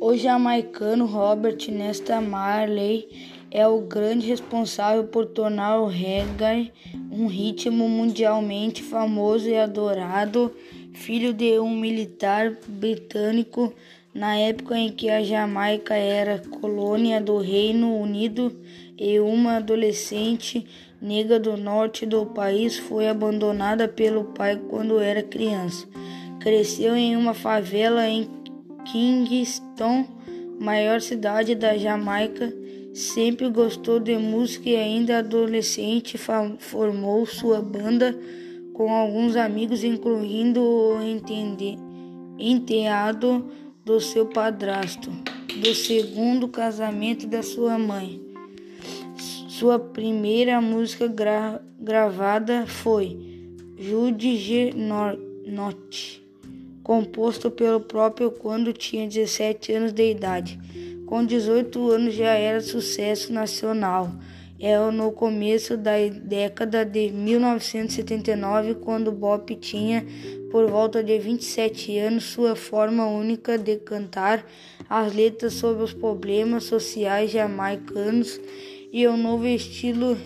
O jamaicano Robert Nesta Marley é o grande responsável por tornar o reggae um ritmo mundialmente famoso e adorado. Filho de um militar britânico na época em que a Jamaica era colônia do Reino Unido e uma adolescente negra do norte do país foi abandonada pelo pai quando era criança. Cresceu em uma favela em Kingston, maior cidade da Jamaica. Sempre gostou de música e ainda adolescente formou sua banda com alguns amigos, incluindo o enteado do seu padrasto, do segundo casamento da sua mãe. Sua primeira música gra gravada foi Jude G. Note, composto pelo próprio quando tinha 17 anos de idade. Com 18 anos já era sucesso nacional. É no começo da década de 1979, quando Bob tinha por volta de 27 anos, sua forma única de cantar as letras sobre os problemas sociais jamaicanos e o novo estilo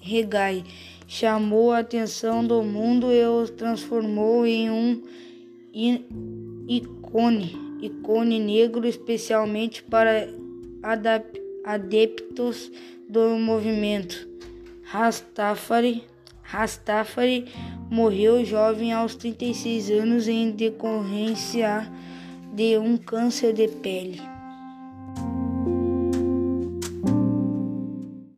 reggae chamou a atenção do mundo e o transformou em um ícone ícone negro, especialmente para adeptos do movimento. Rastafari, Rastafari morreu jovem aos 36 anos em decorrência de um câncer de pele.